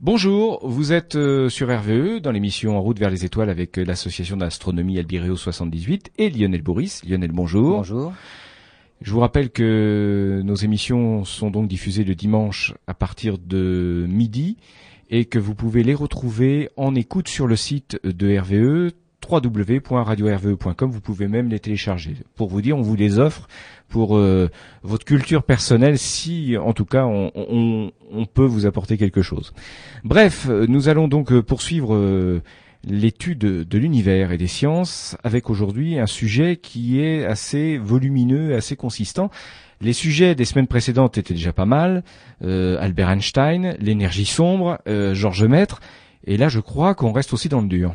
Bonjour, vous êtes euh, sur RVE dans l'émission En route vers les étoiles avec euh, l'association d'astronomie Albireo 78 et Lionel Bourris. Lionel, bonjour. Bonjour. Je vous rappelle que nos émissions sont donc diffusées le dimanche à partir de midi et que vous pouvez les retrouver en écoute sur le site de RVE www.radio-rve.com. Vous pouvez même les télécharger. Pour vous dire, on vous les offre pour euh, votre culture personnelle, si en tout cas on, peut vous apporter quelque chose. Bref, nous allons donc euh, poursuivre euh, l'étude de l'univers et des sciences avec aujourd'hui un sujet qui est assez volumineux, assez consistant. Les sujets des semaines précédentes étaient déjà pas mal. Albert Einstein, l'énergie sombre, Georges Maître. Et là, je crois qu'on reste aussi dans le dur.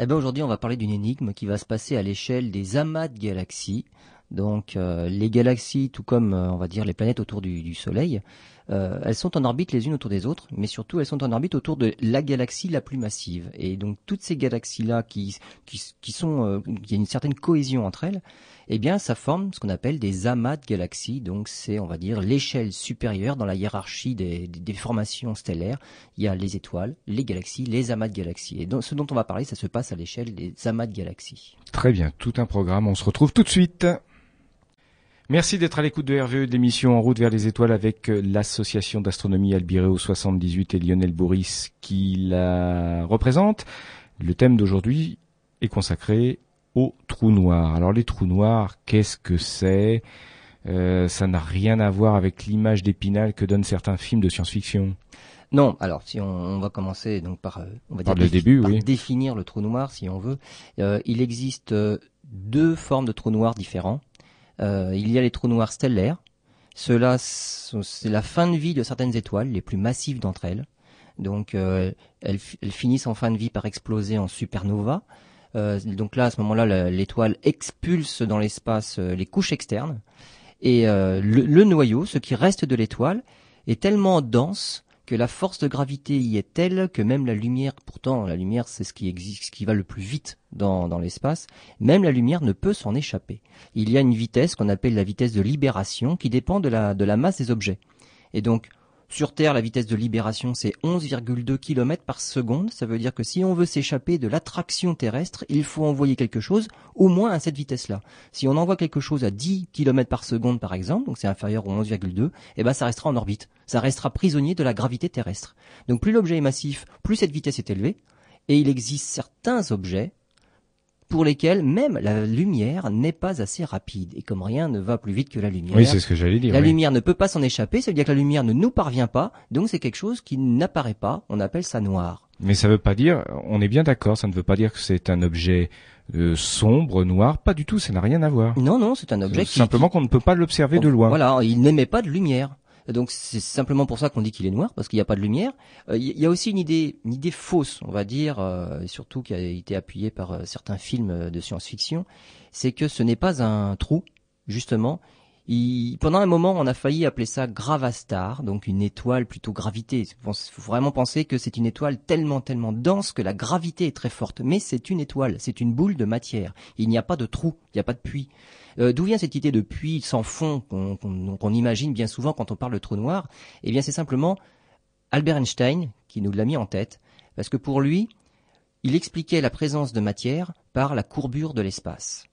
Eh ben aujourd'hui, on va parler d'une énigme qui va se passer à l'échelle des amas de galaxies. Donc euh, les galaxies, tout comme euh, on va dire les planètes autour du, Soleil, euh, elles sont en orbite les unes autour des autres, mais surtout elles sont en orbite autour de la galaxie la plus massive. Et donc toutes ces galaxies-là qui, qui, qui sont, il y a une certaine cohésion entre elles, eh bien ça forme ce qu'on appelle des amas de galaxies. Donc c'est, on va dire, l'échelle supérieure dans la hiérarchie des, des, formations stellaires. Il y a les étoiles, les galaxies, les amas de galaxies. Et donc ce dont on va parler, ça se passe à l'échelle des amas de galaxies. Très bien, tout un programme. On se retrouve tout de suite. Merci d'être à l'écoute de RVE de l'émission En route vers les étoiles avec euh, l'association d'astronomie Albireo 78 et Lionel Bourris qui la représente. Le thème d'aujourd'hui est consacré aux trous noirs. Alors les trous noirs, qu'est-ce que c'est? Euh, Ça n'a rien à voir avec l'image d'épinal que donnent certains films de science-fiction. Non, alors si on, va commencer donc par, euh, on va dire le début, oui. définir le trou noir si on veut. il existe deux formes de trous noirs différents. Euh, il y a les trous noirs stellaires. Cela, c'est la fin de vie de certaines étoiles, les plus massives d'entre elles. Donc, euh, elles, finissent en fin de vie par exploser en supernova. Euh, donc là, à ce moment-là, l'étoile expulse dans l'espace les couches externes. Et le, noyau, ce qui reste de l'étoile, est tellement dense que la force de gravité y est telle que même la lumière, pourtant la lumière c'est ce qui existe, ce qui va le plus vite dans, l'espace, même la lumière ne peut s'en échapper. Il y a une vitesse qu'on appelle la vitesse de libération qui dépend de la masse des objets. Et donc sur Terre, la vitesse de libération, c'est 11,2 km par seconde. Ça veut dire que si on veut s'échapper de l'attraction terrestre, il faut envoyer quelque chose au moins à cette vitesse-là. Si on envoie quelque chose à 10 km par seconde, par exemple, donc c'est inférieur au 11,2, eh ben ça restera en orbite. Ça restera prisonnier de la gravité terrestre. Donc plus l'objet est massif, plus cette vitesse est élevée. Et il existe certains objets pour lesquels même la lumière n'est pas assez rapide. Et comme rien ne va plus vite que la lumière, oui, c'est ce que j'allais dire. La lumière ne peut pas s'en échapper, ça veut dire que la lumière ne nous parvient pas, donc c'est quelque chose qui n'apparaît pas, on appelle ça noir. Mais ça veut pas dire, on est bien d'accord, ça ne veut pas dire que c'est un objet euh, sombre, noir, pas du tout, ça n'a rien à voir. Non, non, c'est un objet qui... Simplement qu'on ne peut pas l'observer de loin. Voilà, il n'émet pas de lumière. Donc c'est simplement pour ça qu'on dit qu'il est noir parce qu'il n'y a pas de lumière. Il euh, y a aussi une idée, une idée fausse, on va dire, euh, surtout qui a été appuyée par euh, certains films de science-fiction, c'est que ce n'est pas un trou, justement. Pendant un moment, on a failli appeler ça gravastar, donc une étoile plutôt gravité. Il faut vraiment penser que c'est une étoile tellement, tellement dense que la gravité est très forte. Mais c'est une étoile, c'est une boule de matière. Il n'y a pas de trou, il n'y a pas de puits. Euh, d'où vient cette idée de puits sans fond qu'on imagine bien souvent quand on parle de trou noir? Eh bien, c'est simplement Albert Einstein qui nous l'a mis en tête, parce que pour lui, il expliquait la présence de matière par la courbure de l'espace.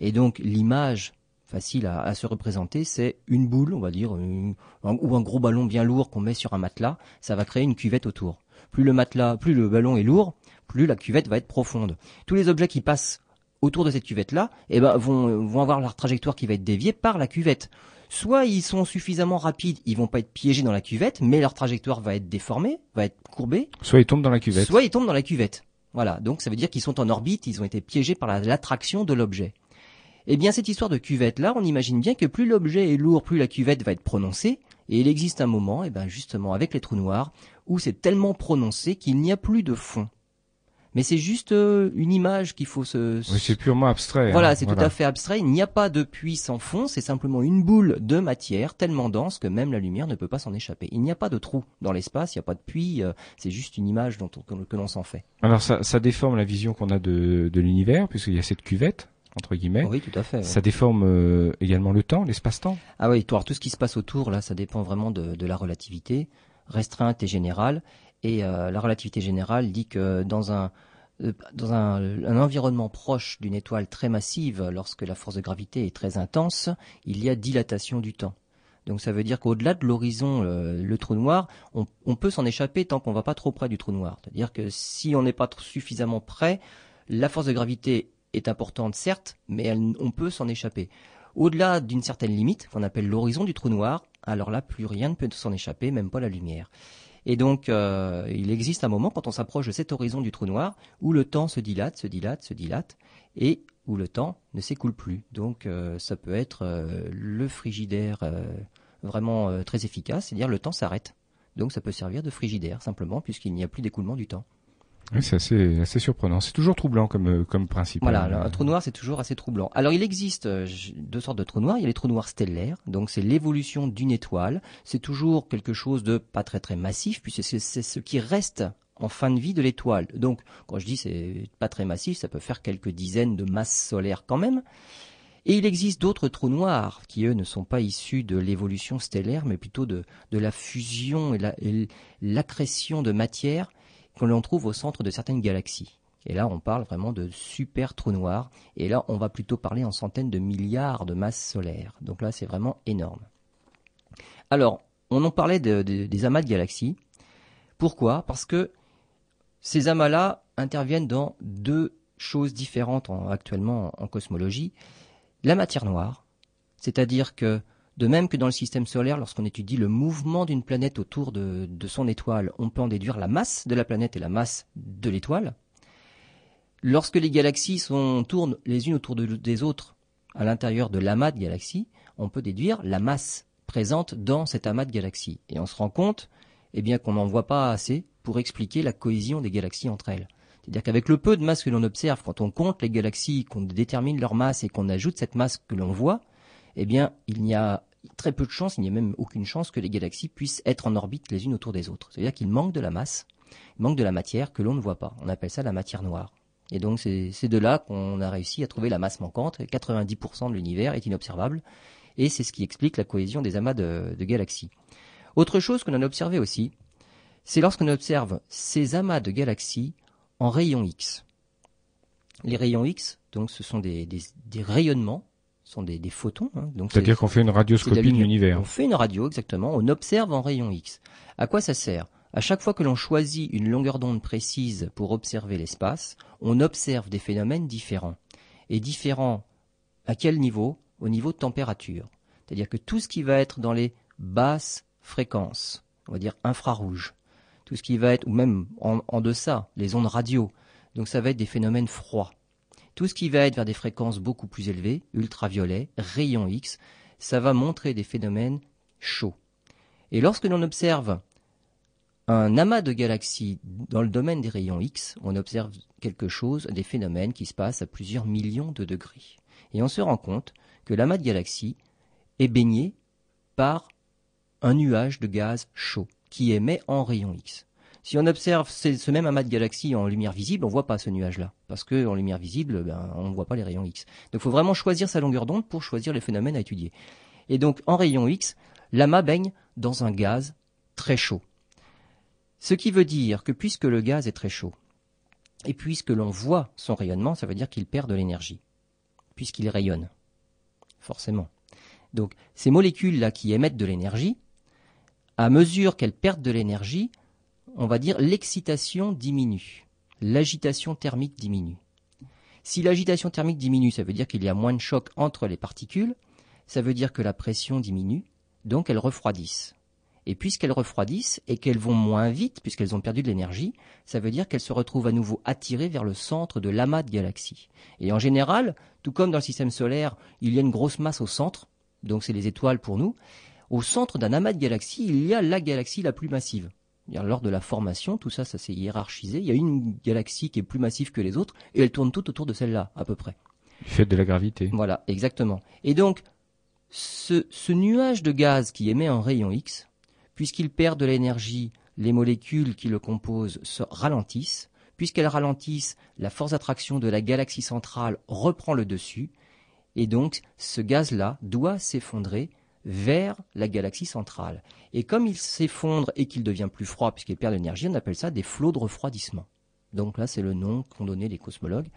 Et donc, l'image facile à, se représenter, c'est une boule, on va dire, ou un gros ballon bien lourd qu'on met sur un matelas, ça va créer une cuvette autour. Plus le matelas, plus le ballon est lourd, plus la cuvette va être profonde. Tous les objets qui passent autour de cette cuvette-là, eh ben, vont, vont avoir leur trajectoire qui va être déviée par la cuvette. Soit ils sont suffisamment rapides, ils vont pas être piégés dans la cuvette, mais leur trajectoire va être déformée, va être courbée. Soit ils tombent dans la cuvette. Soit ils tombent dans la cuvette. Voilà. Donc ça veut dire qu'ils sont en orbite, ils ont été piégés par l'attraction de l'objet. Eh bien, cette histoire de cuvette-là, on imagine bien que plus l'objet est lourd, plus la cuvette va être prononcée. Et il existe un moment, eh ben, justement, avec les trous noirs, où c'est tellement prononcé qu'il n'y a plus de fond mais c'est juste euh, une image qu'il faut se. Oui, c'est purement abstrait. Hein. Voilà, c'est tout à fait abstrait. Il n'y a pas de puits sans fond, c'est simplement une boule de matière tellement dense que même la lumière ne peut pas s'en échapper. Il n'y a pas de trou dans l'espace, il n'y a pas de puits, euh, c'est juste une image dont que l'on s'en fait. Alors ça, ça déforme la vision qu'on a de, de l'univers, puisqu'il y a cette cuvette entre guillemets. Oui, tout à fait. Ça déforme euh, également le temps, l'espace-temps. Ah oui, tout, tout ce qui se passe autour, là, ça dépend vraiment de, de la relativité restreinte et générale. Et euh, la relativité générale dit que dans un euh, dans un, un, environnement proche d'une étoile très massive, lorsque la force de gravité est très intense, il y a dilatation du temps. Donc ça veut dire qu'au-delà de l'horizon, le trou noir, on, on peut s'en échapper tant qu'on va pas trop près du trou noir. C'est-à-dire que si on n'est pas suffisamment près, la force de gravité est importante certes, mais on peut s'en échapper. Au-delà d'une certaine limite, qu'on appelle l'horizon du trou noir, alors là, plus rien ne peut s'en échapper, même pas la lumière. Et donc, euh, il existe un moment, quand on s'approche de cet horizon du trou noir, où le temps se dilate, se dilate, se dilate, et où le temps ne s'écoule plus. Donc, euh, ça peut être euh, le frigidaire vraiment très efficace, c'est-à-dire le temps s'arrête. Donc, ça peut servir de frigidaire, simplement, puisqu'il n'y a plus d'écoulement du temps. Oui, c'est assez, assez surprenant. C'est toujours troublant comme, euh, comme principe. Voilà, un trou noir, c'est toujours assez troublant. Alors, il existe euh, deux sortes de trous noirs. Il y a les trous noirs stellaires, donc c'est l'évolution d'une étoile. C'est toujours quelque chose de pas très très massif, puisque c'est ce qui reste en fin de vie de l'étoile. Donc, quand je dis c'est pas très massif, ça peut faire quelques dizaines de masses solaires quand même. Et il existe d'autres trous noirs qui, eux, ne sont pas issus de l'évolution stellaire, mais plutôt de, la fusion et l'accrétion de matière que l'on trouve au centre de certaines galaxies. Et là, on parle vraiment de super trous noirs. Et là, on va plutôt parler en centaines de milliards de masses solaires. Donc là, c'est vraiment énorme. Alors, on en parlait de- de- des amas de galaxies. Pourquoi? Parce que ces amas-là interviennent dans deux choses différentes en- actuellement en cosmologie. La matière noire, c'est-à-dire que de même que dans le système solaire, lorsqu'on étudie le mouvement d'une planète autour de, son étoile, on peut en déduire la masse de la planète et la masse de l'étoile. Lorsque les galaxies tournent les unes autour de- des autres à l'intérieur de l'amas de galaxies, on peut déduire la masse présente dans cet amas de galaxies. Et on se rend compte eh bien, qu'on n'en voit pas assez pour expliquer la cohésion des galaxies entre elles. C'est-à-dire qu'avec le peu de masse que l'on observe, quand on compte les galaxies, qu'on détermine leur masse et qu'on ajoute cette masse que l'on voit, eh bien, il n'y a très peu de chances, il n'y a même aucune chance que les galaxies puissent être en orbite les unes autour des autres. C'est-à-dire qu'il manque de la masse, il manque de la matière que l'on ne voit pas. On appelle ça la matière noire. Et donc, c'est de là qu'on a réussi à trouver la masse manquante. 90% de l'univers est inobservable. Et c'est ce qui explique la cohésion des amas de, galaxies. Autre chose qu'on a observé aussi, c'est lorsqu'on observe ces amas de galaxies en rayons X. Les rayons X, donc, ce sont des, rayonnements, sont des, des photons. hein. donc C'est-à-dire c'est- qu'on fait une radioscopie de l'univers. On fait une radio, exactement. On observe en rayon X. À quoi ça sert? À chaque fois que l'on choisit une longueur d'onde précise pour observer l'espace, on observe des phénomènes différents. Et différents à quel niveau? Au niveau de température. C'est-à-dire que tout ce qui va être dans les basses fréquences, on va dire infrarouges, tout ce qui va être, ou même en, en deçà, les ondes radio, donc ça va être des phénomènes froids. Tout ce qui va être vers des fréquences beaucoup plus élevées, ultraviolets, rayons X, ça va montrer des phénomènes chauds. Et lorsque l'on observe un amas de galaxies dans le domaine des rayons X, on observe quelque chose, des phénomènes qui se passent à plusieurs millions de degrés. Et on se rend compte que l'amas de galaxies est baigné par un nuage de gaz chaud qui émet en rayons X. Si on observe ce même amas de galaxies en lumière visible, on voit pas ce nuage-là, parce que en lumière visible, ben, on ne voit pas les rayons X. Donc, il faut vraiment choisir sa longueur d'onde pour choisir les phénomènes à étudier. Et donc, en rayons X, l'amas baigne dans un gaz très chaud. Ce qui veut dire que puisque le gaz est très chaud, et puisque l'on voit son rayonnement, ça veut dire qu'il perd de l'énergie, puisqu'il rayonne. Forcément. Donc, ces molécules-là qui émettent de l'énergie, à mesure qu'elles perdent de l'énergie, on va dire l'excitation diminue. L'agitation thermique diminue. Si l'agitation thermique diminue, ça veut dire qu'il y a moins de choc entre les particules, ça veut dire que la pression diminue, donc elles refroidissent. Et puisqu'elles refroidissent et qu'elles vont moins vite, puisqu'elles ont perdu de l'énergie, ça veut dire qu'elles se retrouvent à nouveau attirées vers le centre de l'amas de galaxies. Et en général, tout comme dans le système solaire, il y a une grosse masse au centre, donc c'est les étoiles pour nous, au centre d'un amas de galaxies, il y a la galaxie la plus massive. Lors de la formation, tout ça, ça s'est hiérarchisé. Il y a une galaxie qui est plus massive que les autres, et elle tourne tout autour de celle-là, à peu près. Du fait de la gravité. Voilà, exactement. Et donc, ce, ce nuage de gaz qui émet un rayon X, puisqu'il perd de l'énergie, les molécules qui le composent se ralentissent. Puisqu'elles ralentissent, la force d'attraction de la galaxie centrale reprend le dessus. Et donc, ce gaz-là doit s'effondrer vers la galaxie centrale. Et comme il s'effondre et qu'il devient plus froid puisqu'il perd de l'énergie, on appelle ça des flots de refroidissement. Donc là, c'est le nom qu'ont donné les cosmologues.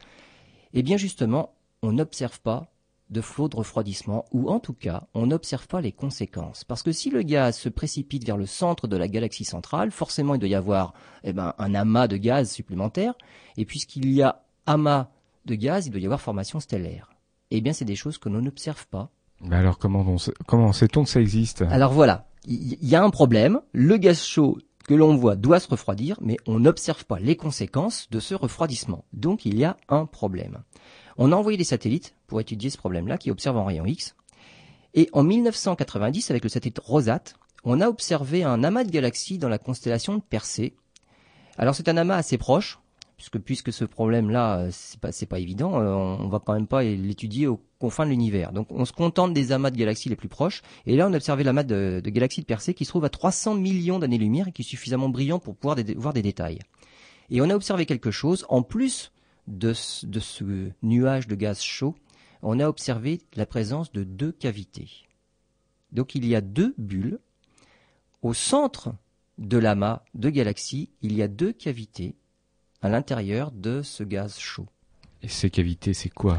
Et eh bien justement, on n'observe pas de flots de refroidissement, ou en tout cas, on n'observe pas les conséquences. Parce que si le gaz se précipite vers le centre de la galaxie centrale, forcément il doit y avoir eh ben, un amas de gaz supplémentaire, et puisqu'il y a amas de gaz, il doit y avoir formation stellaire. Eh bien, c'est des choses que l'on n'observe pas. Mais alors comment, comment sait-on que ça existe? Alors voilà, il y, a un problème, le gaz chaud que l'on voit doit se refroidir, mais on n'observe pas les conséquences de ce refroidissement. Donc il y a un problème. On a envoyé des satellites pour étudier ce problème-là qui observe en rayon X. Et en 1990, avec le satellite Rosat, on a observé un amas de galaxies dans la constellation de Persée. Alors c'est un amas assez proche, puisque puisque ce problème-là, euh, c'est pas pas évident, euh, on va quand même pas l'étudier aux confins de l'univers. Donc on se contente des amas de galaxies les plus proches. Et là, on a observé l'amas de, galaxies de Persée qui se trouve à 300 millions d'années-lumière et qui est suffisamment brillant pour pouvoir voir des détails. Et on a observé quelque chose en plus de ce nuage de gaz chaud. On a observé la présence de deux cavités. Donc il y a deux bulles. Au centre de l'amas de galaxies, il y a deux cavités à l'intérieur de ce gaz chaud. Et ces cavités, c'est quoi?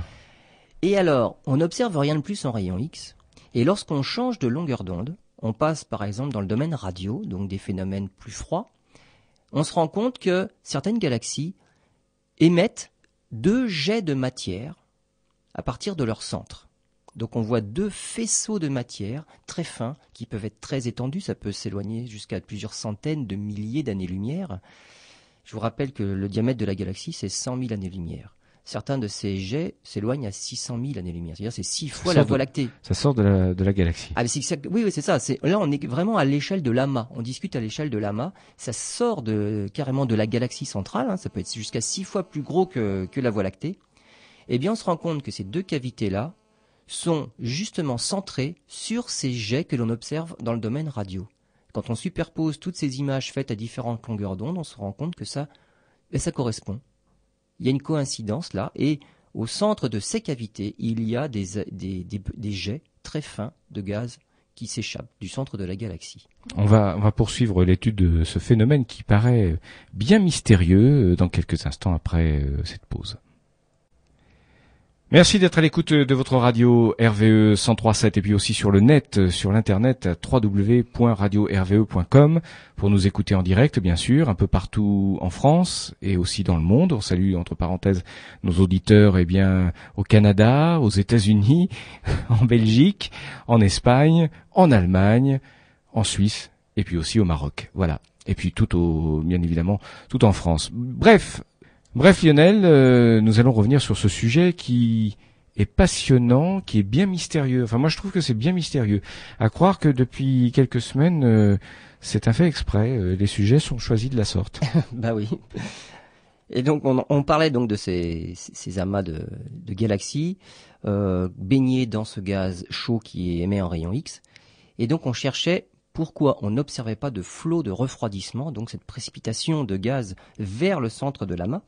Et alors, on n'observe rien de plus en rayon X, et lorsqu'on change de longueur d'onde, on passe par exemple dans le domaine radio, donc des phénomènes plus froids, on se rend compte que certaines galaxies émettent deux jets de matière à partir de leur centre. Donc on voit deux faisceaux de matière très fins qui peuvent être très étendus, ça peut s'éloigner jusqu'à plusieurs centaines de milliers d'années-lumière. Je vous rappelle que le diamètre de la galaxie, c'est 100 000 années-lumière. Certains de ces jets s'éloignent à 600 000 années-lumière. C'est-à-dire c'est six fois la Voie lactée. Ça sort de la, de la galaxie. Ah, oui, oui, c'est ça. là, on est vraiment à l'échelle de l'amas. On discute à l'échelle de l'amas. Ça sort de, carrément de la galaxie centrale. Hein. Ça peut être jusqu'à six fois plus gros que, que la Voie lactée. Eh bien, on se rend compte que ces deux cavités-là sont justement centrées sur ces jets que l'on observe dans le domaine radio. Quand on superpose toutes ces images faites à différentes longueurs d'onde, on se rend compte que ça, ben, ça correspond. Il y a une coïncidence là, et au centre de ces cavités, il y a des, jets très fins de gaz qui s'échappent du centre de la galaxie. On va, poursuivre l'étude de ce phénomène qui paraît bien mystérieux dans quelques instants après euh, cette pause. Merci d'être à l'écoute de votre radio RVE 103.7 et puis aussi sur le net, sur l'internet www.radio-rve.com pour nous écouter en direct bien sûr, un peu partout en France et aussi dans le monde. On salue entre parenthèses nos auditeurs eh bien au Canada, aux États-Unis, en Belgique, en Espagne, en Allemagne, en Suisse et puis aussi au Maroc. Voilà. Et puis tout au bien évidemment tout en France. Bref, Bref Lionel, euh, nous allons revenir sur ce sujet qui est passionnant, qui est bien mystérieux. Enfin moi je trouve que c'est bien mystérieux. À croire que depuis quelques semaines, euh, c'est un fait exprès. Euh, les sujets sont choisis de la sorte. bah oui. Et donc on, parlait donc de ces, amas de, galaxies baignés dans ce gaz chaud qui émet en rayon X. Et donc on cherchait pourquoi on n'observait pas de flot de refroidissement, donc cette précipitation de gaz vers le centre de l'amas,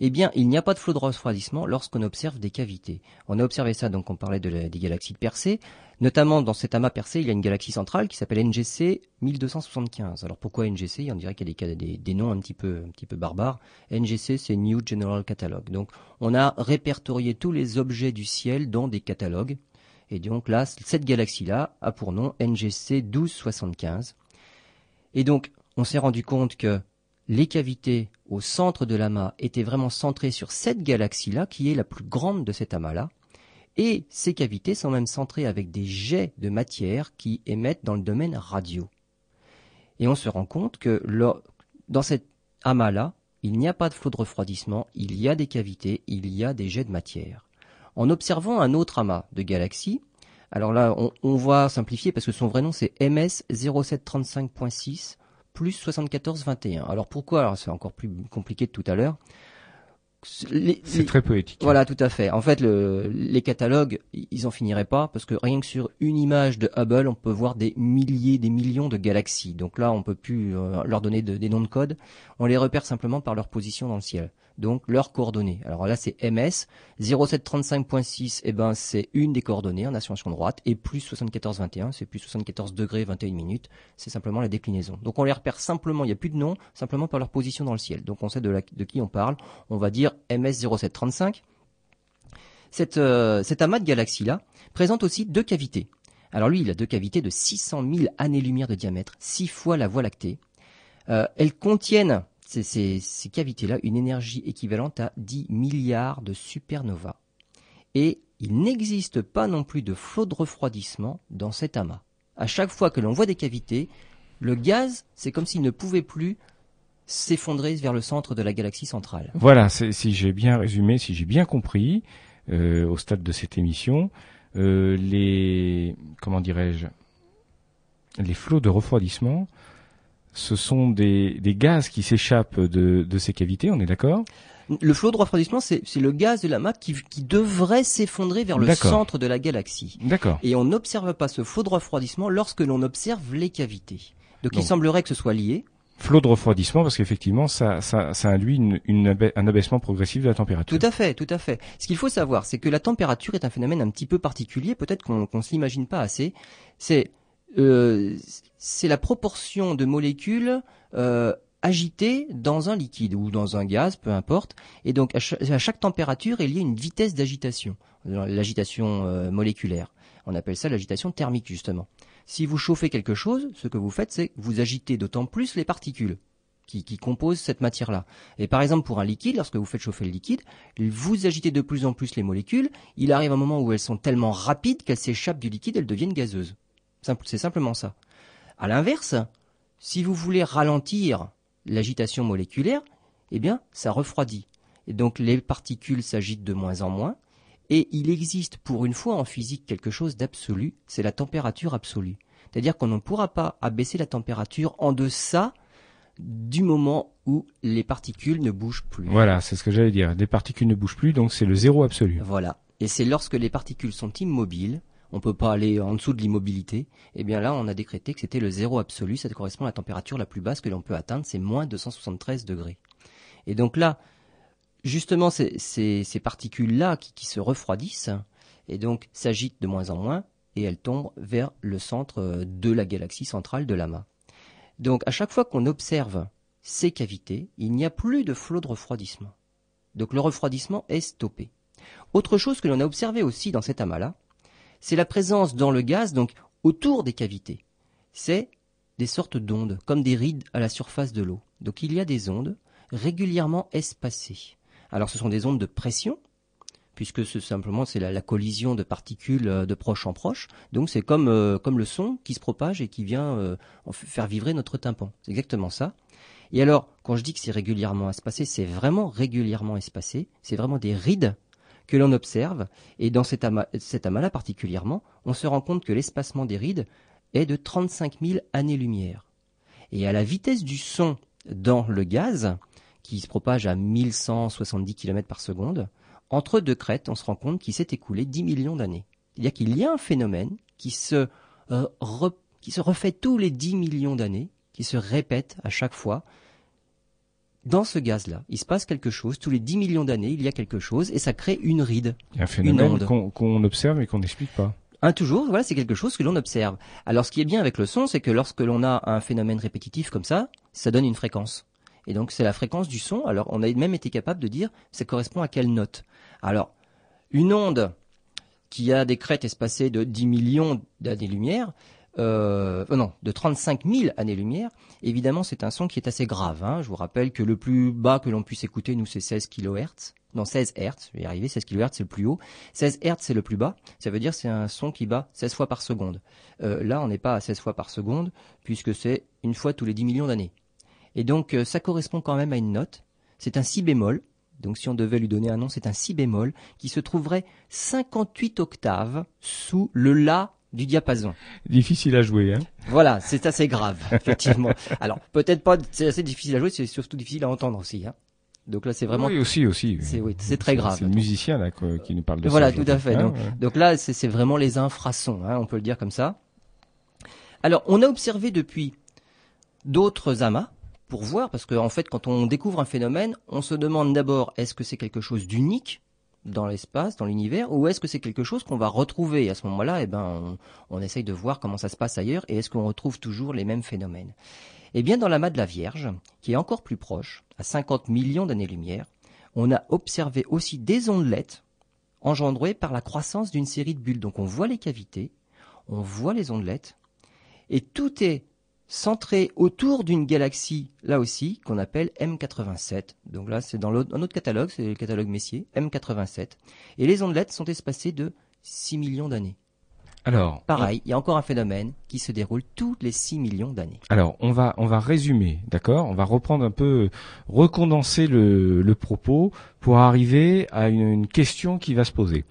eh bien, il n'y a pas de flot de refroidissement lorsqu'on observe des cavités. On a observé ça, donc on parlait des galaxies de Persée. Notamment dans cet amas Persée, il y a une galaxie centrale qui s'appelle NGC 1275. Alors pourquoi NGC On dirait qu'il y a des, des, noms un petit peu, un petit peu barbares. NGC, c'est New General Catalogue. Donc on a répertorié tous les objets du ciel dans des catalogues. Et donc là, cette galaxie-là a pour nom NGC 1275. Et donc, on s'est rendu compte que les cavités au centre de l'amas étaient vraiment centrées sur cette galaxie-là, qui est la plus grande de cet amas-là. Et ces cavités sont même centrées avec des jets de matière qui émettent dans le domaine radio. Et on se rend compte que dans cet amas-là, il n'y a pas de flot de refroidissement, il y a des cavités, il y a des jets de matière. En observant un autre amas de galaxies, alors là, on, on va simplifier parce que son vrai nom c'est MS 0735.6 plus 74-21. Alors pourquoi? Alors c'est encore plus compliqué de tout à l'heure. c'est très poétique. Voilà, tout à fait. En fait, le, les catalogues, ils en finiraient pas parce que rien que sur une image de Hubble, on peut voir des milliers, des millions de galaxies. Donc là, on peut plus euh, leur donner des noms de code. On les repère simplement par leur position dans le ciel donc leurs coordonnées. Alors là, c'est MS 0735.6, eh ben c'est une des coordonnées en ascension droite, et plus 74,21, c'est plus 74 degrés 21 minutes, c'est simplement la déclinaison. Donc on les repère simplement, il n'y a plus de nom, simplement par leur position dans le ciel. Donc on sait de, qui on parle. On va dire MS 0735. Cette, euh, cet amas de galaxies là présente aussi deux cavités. Alors lui, il a deux cavités de 600 000 années-lumière de diamètre, six fois la Voie lactée. Euh, elles contiennent ces, cavités-là une énergie équivalente à 10 milliards de supernovas. Et il n'existe pas non plus de flot de refroidissement dans cet amas. À chaque fois que l'on voit des cavités, le gaz, c'est comme s'il ne pouvait plus s'effondrer vers le centre de la galaxie centrale. Voilà, si j'ai bien résumé, si j'ai bien compris, euh, au stade de cette émission, euh, les comment dirais-je, les flots de refroidissement ce sont des, des gaz qui s'échappent de, de, ces cavités, on est d'accord? Le flot de refroidissement, c'est le gaz de la map qui, qui devrait s'effondrer vers le centre de la galaxie. D'accord. Et on n'observe pas ce flot de refroidissement lorsque l'on observe les cavités. Donc, il semblerait que ce soit lié. Flot de refroidissement parce qu'effectivement ça, ça, ça induit une, une un abaissement progressif de la température. Tout à fait, tout à fait. Ce qu'il faut savoir, c'est que la température est un phénomène un petit peu particulier, peut-être qu'on ne s'imagine pas assez. C'est euh, c'est la proportion de molécules euh, agitées dans un liquide ou dans un gaz, peu importe. Et donc à chaque, température, il y a une vitesse d'agitation, l'agitation euh, moléculaire. On appelle ça l'agitation thermique justement. Si vous chauffez quelque chose, ce que vous faites, c'est que vous agitez d'autant plus les particules qui, qui, composent cette matière-là. Et par exemple, pour un liquide, lorsque vous faites chauffer le liquide, vous agitez de plus en plus les molécules. Il arrive un moment où elles sont tellement rapides qu'elles s'échappent du liquide, elles deviennent gazeuses. C'est simplement ça. À l'inverse, si vous voulez ralentir l'agitation moléculaire, eh bien, ça refroidit. Et donc les particules s'agitent de moins en moins. Et il existe pour une fois en physique quelque chose d'absolu, c'est la température absolue. C'est-à-dire qu'on ne pourra pas abaisser la température en deçà du moment où les particules ne bougent plus. Voilà, c'est ce que j'allais dire. Les particules ne bougent plus, donc c'est le zéro absolu. Voilà. Et c'est lorsque les particules sont immobiles on peut pas aller en dessous de l'immobilité, eh bien là, on a décrété que c'était le zéro absolu. Ça correspond à la température la plus basse que l'on peut atteindre, c'est moins 273 degrés. Et donc là, justement, ces, particules-là qui, se refroidissent, et donc s'agitent de moins en moins, et elles tombent vers le centre de la galaxie centrale de l'amas. Donc à chaque fois qu'on observe ces cavités, il n'y a plus de flot de refroidissement. Donc le refroidissement est stoppé. Autre chose que l'on a observé aussi dans cet amas-là, c'est la présence dans le gaz, donc autour des cavités. C'est des sortes d'ondes, comme des rides à la surface de l'eau. Donc il y a des ondes régulièrement espacées. Alors ce sont des ondes de pression, puisque c'est simplement c'est la, collision de particules euh, de proche en proche. Donc c'est comme euh, comme le son qui se propage et qui vient euh, faire vibrer notre tympan. C'est exactement ça. Et alors quand je dis que c'est régulièrement espacé, c'est vraiment régulièrement espacé. C'est vraiment des rides que l'on observe, et dans cet amas-là particulièrement, on se rend compte que l'espacement des rides est de 35 000 années-lumière. Et à la vitesse du son dans le gaz, qui se propage à 1170 km par seconde, entre deux crêtes, on se rend compte qu'il s'est écoulé 10 millions d'années. C'est-à-dire qu'il y a un phénomène qui se, euh, qui se refait tous les 10 millions d'années, qui se répète à chaque fois, dans ce gaz-là, il se passe quelque chose. Tous les 10 millions d'années, il y a quelque chose et ça crée une ride. Un phénomène qu'on observe et qu'on n'explique pas. Un toujours, voilà, c'est quelque chose que l'on observe. Alors, ce qui est bien avec le son, c'est que lorsque l'on a un phénomène répétitif comme ça, ça donne une fréquence. Et donc, c'est la fréquence du son. Alors, on a même été capable de dire ça correspond à quelle note. Alors, une onde qui a des crêtes espacées de 10 millions d'années-lumière, euh, oh non, de 35 000 années-lumière, évidemment c'est un son qui est assez grave. Hein. Je vous rappelle que le plus bas que l'on puisse écouter, nous, c'est 16 kHz. Non, 16 Hz, je vais y arriver, 16 kHz c'est le plus haut. 16 Hz c'est le plus bas, ça veut dire c'est un son qui bat 16 fois par seconde. Euh, là, on n'est pas à 16 fois par seconde, puisque c'est une fois tous les 10 millions d'années. Et donc, euh, ça correspond quand même à une note. C'est un si bémol, donc si on devait lui donner un nom, c'est un si bémol qui se trouverait 58 octaves sous le La du diapason. Difficile à jouer, hein Voilà, c'est assez grave, effectivement. Alors, peut-être pas, c'est assez difficile à jouer, c'est surtout difficile à entendre aussi. Hein Donc là, c'est vraiment. Oui, aussi, aussi. C'est oui, c'est très grave. C'est le musicien là qui nous parle de Voilà, ça. tout à fait. Hein, Donc, ouais. donc là, c'est vraiment les infrasons, hein, on peut le dire comme ça. Alors, on a observé depuis d'autres amas pour voir, parce qu'en fait, quand on découvre un phénomène, on se demande d'abord est-ce que c'est quelque chose d'unique dans l'espace, dans l'univers, ou est-ce que c'est quelque chose qu'on va retrouver? Et à ce moment-là, eh ben, on, on essaye de voir comment ça se passe ailleurs, et est-ce qu'on retrouve toujours les mêmes phénomènes? Eh bien, dans l'amas de la Vierge, qui est encore plus proche, à 50 millions d'années-lumière, on a observé aussi des ondelettes engendrées par la croissance d'une série de bulles. Donc on voit les cavités, on voit les ondelettes, et tout est centré autour d'une galaxie, là aussi, qu'on appelle M87. Donc là, c'est dans un autre catalogue, c'est le catalogue Messier, M87. Et les ondelettes sont espacées de 6 millions d'années. Alors, Pareil, il y a encore un phénomène qui se déroule tous les 6 millions d'années. Alors, on va on va résumer, d'accord? On va reprendre un peu, recondenser le, le propos pour arriver à une, une question qui va se poser.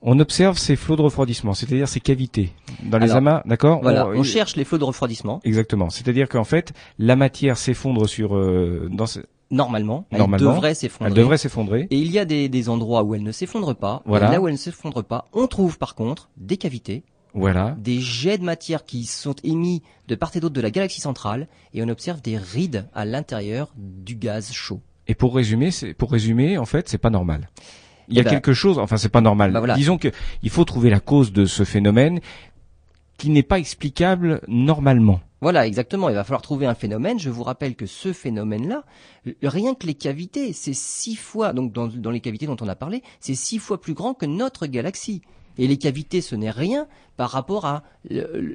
On observe ces flots de refroidissement, c'est-à-dire ces cavités dans les Alors, amas, d'accord Voilà, On- on cherche les flots de refroidissement. Exactement. C'est-à-dire qu'en fait, la matière s'effondre sur euh, dans ce- Normalement, elle Normalement, devrait s'effondrer. elle devrait s'effondrer. Et il y a des, des endroits où elle ne s'effondre pas. Voilà. Et là où elle ne s'effondre pas, on trouve par contre des cavités, Voilà. des jets de matière qui sont émis de part et d'autre de la galaxie centrale, et on observe des rides à l'intérieur du gaz chaud. Et pour résumer, c'est pour résumer, en fait, c'est pas normal. Il y a Eh ben- quelque chose, enfin c'est pas normal. Bah voilà. Disons que il faut trouver la cause de ce phénomène qui n'est pas explicable normalement. Voilà, exactement. Il va falloir trouver un phénomène. Je vous rappelle que ce phénomène-là, rien que les cavités, c'est six fois, donc dans, dans les cavités dont on a parlé, c'est six fois plus grand que notre galaxie. Et les cavités, ce n'est rien par rapport à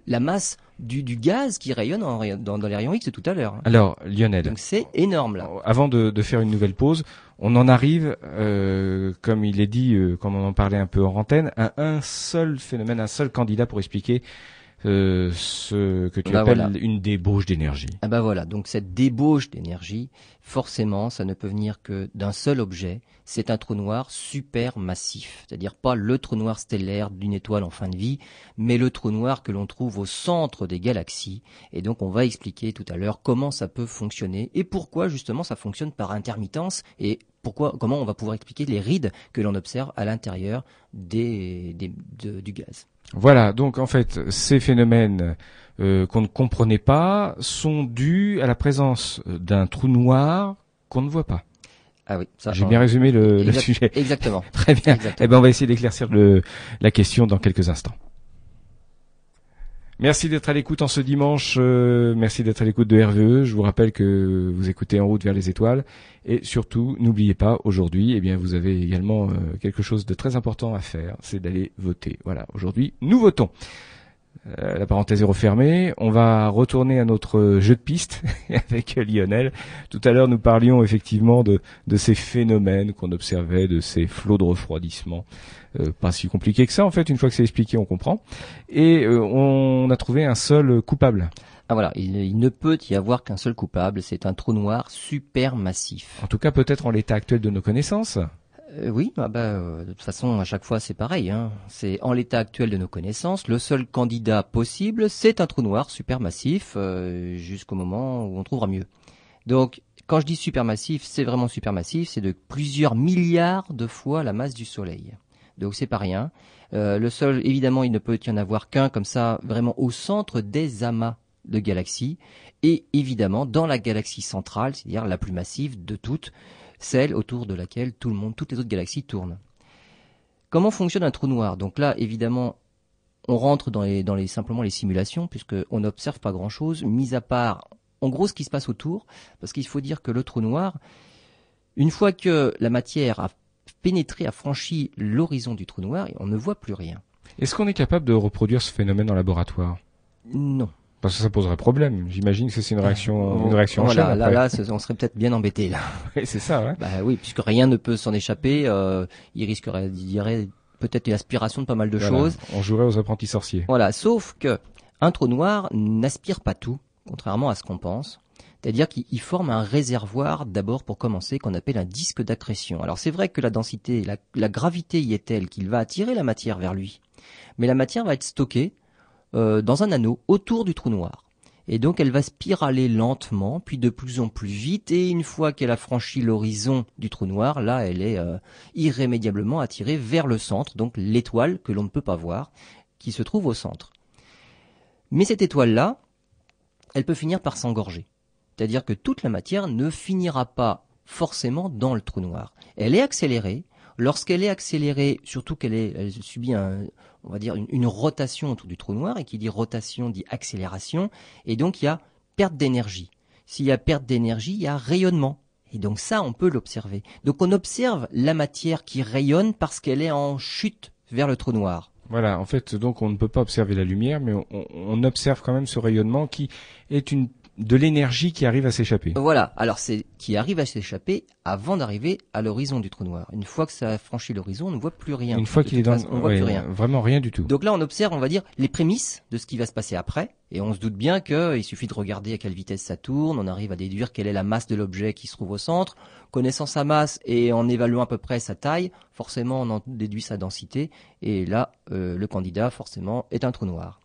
la masse du, du gaz qui rayonne en dans, dans les rayons X tout à l'heure. Alors, Lionel, Donc c'est énorme là. avant de, de faire une nouvelle pause, on en arrive, euh, comme il est dit, euh, comme on en parlait un peu en antenne, à un seul phénomène, un seul candidat pour expliquer euh, ce que tu Bah appelles voilà. une débauche d'énergie. Ah bah voilà, donc cette débauche d'énergie, forcément, ça ne peut venir que d'un seul objet, c'est un trou noir super massif, c'est-à-dire pas le trou noir stellaire d'une étoile en fin de vie, mais le trou noir que l'on trouve au centre des galaxies. Et donc on va expliquer tout à l'heure comment ça peut fonctionner et pourquoi justement ça fonctionne par intermittence et pourquoi, comment on va pouvoir expliquer les rides que l'on observe à l'intérieur des, des- de- du gaz. Voilà, donc en fait, ces phénomènes euh, qu'on ne comprenait pas sont dus à la présence d'un trou noir qu'on ne voit pas. Ah oui, ça. J'ai euh, bien résumé le, sujet. Exactement. Très bien. exactement. Eh ben, on va essayer d'éclaircir le, la question dans quelques instants. Merci d'être à l'écoute en ce dimanche. euh, merci d'être à l'écoute de RVE. Je vous rappelle que vous écoutez En route vers les étoiles. Et surtout, n'oubliez pas, aujourd'hui, eh bien, vous avez également euh, quelque chose de très important à faire. C'est d'aller voter. Voilà. Aujourd'hui, nous votons. Euh, la parenthèse est refermée. On va retourner à notre jeu de piste avec Lionel. Tout à l'heure, nous parlions effectivement de, de ces phénomènes qu'on observait, de ces flots de refroidissement. Euh, pas si compliqué que ça, en fait. Une fois que c'est expliqué, on comprend. Et euh, on a trouvé un seul coupable. Ah voilà, il, il ne peut y avoir qu'un seul coupable, c'est un trou noir super massif. En tout cas, peut-être en l'état actuel de nos connaissances. Euh, oui, ah bah, euh, de toute façon, à chaque fois, c'est pareil. Hein. C'est en l'état actuel de nos connaissances, le seul candidat possible, c'est un trou noir supermassif, euh, jusqu'au moment où on trouvera mieux. Donc, quand je dis supermassif, c'est vraiment supermassif, c'est de plusieurs milliards de fois la masse du Soleil. Donc, c'est pas rien. Euh, le seul, évidemment, il ne peut y en avoir qu'un comme ça, vraiment au centre des amas de galaxies, et évidemment dans la galaxie centrale, c'est-à-dire la plus massive de toutes, celle autour de laquelle tout le monde, toutes les autres galaxies tournent. Comment fonctionne un trou noir? Donc là, évidemment, on rentre dans les, dans les simplement les simulations, puisque on n'observe pas grand-chose, mis à part, en gros, ce qui se passe autour, parce qu'il faut dire que le trou noir, une fois que la matière a pénétré, a franchi l'horizon du trou noir, on ne voit plus rien. Est-ce qu'on est capable de reproduire ce phénomène en laboratoire? Non. Parce que ça poserait problème. J'imagine que c'est une réaction, une réaction en Voilà, chaîne. là, après. là, ce- on serait peut-être bien embêté là. Oui, c'est ça, ouais. Bah oui, puisque rien ne peut s'en échapper, euh, il risquerait, il y aurait peut-être une aspiration de pas mal de Voilà. choses. On jouerait aux apprentis sorciers. Voilà, sauf que un trou noir n'aspire pas tout, contrairement à ce qu'on pense. C'est-à-dire qu'il il forme un réservoir d'abord pour commencer qu'on appelle un disque d'accrétion. Alors c'est vrai que la densité, la, la gravité y est telle qu'il va attirer la matière vers lui. Mais la matière va être stockée euh, dans un anneau autour du trou noir. Et donc elle va spiraler lentement, puis de plus en plus vite, et une fois qu'elle a franchi l'horizon du trou noir, là elle est euh, irrémédiablement attirée vers le centre, donc l'étoile que l'on ne peut pas voir, qui se trouve au centre. Mais cette étoile-là, elle peut finir par s'engorger. C'est-à-dire que toute la matière ne finira pas forcément dans le trou noir. Elle est accélérée. Lorsqu'elle est accélérée, surtout qu'elle elle subit un, on va dire une, rotation autour du trou noir, et qui dit rotation dit accélération, et donc il y a perte d'énergie. S'il y a perte d'énergie, il y a rayonnement. Et donc ça, on peut l'observer. Donc on observe la matière qui rayonne parce qu'elle est en chute vers le trou noir. Voilà, en fait, donc on ne peut pas observer la lumière, mais on, on observe quand même ce rayonnement qui est une de l'énergie qui arrive à s'échapper. Voilà, alors c'est qui arrive à s'échapper avant d'arriver à l'horizon du trou noir. Une fois que ça a franchi l'horizon, on ne voit plus rien. Une fois qu'il est dans, on voit plus rien. Vraiment rien du tout. Donc là, on observe, on va dire, les prémices de ce qui va se passer après, et on se doute bien qu'il suffit de regarder à quelle vitesse ça tourne, on arrive à déduire quelle est la masse de l'objet qui se trouve au centre. Connaissant sa masse et en évaluant à peu près sa taille, forcément, on en déduit sa densité, et là, euh, le candidat, forcément, est un trou noir.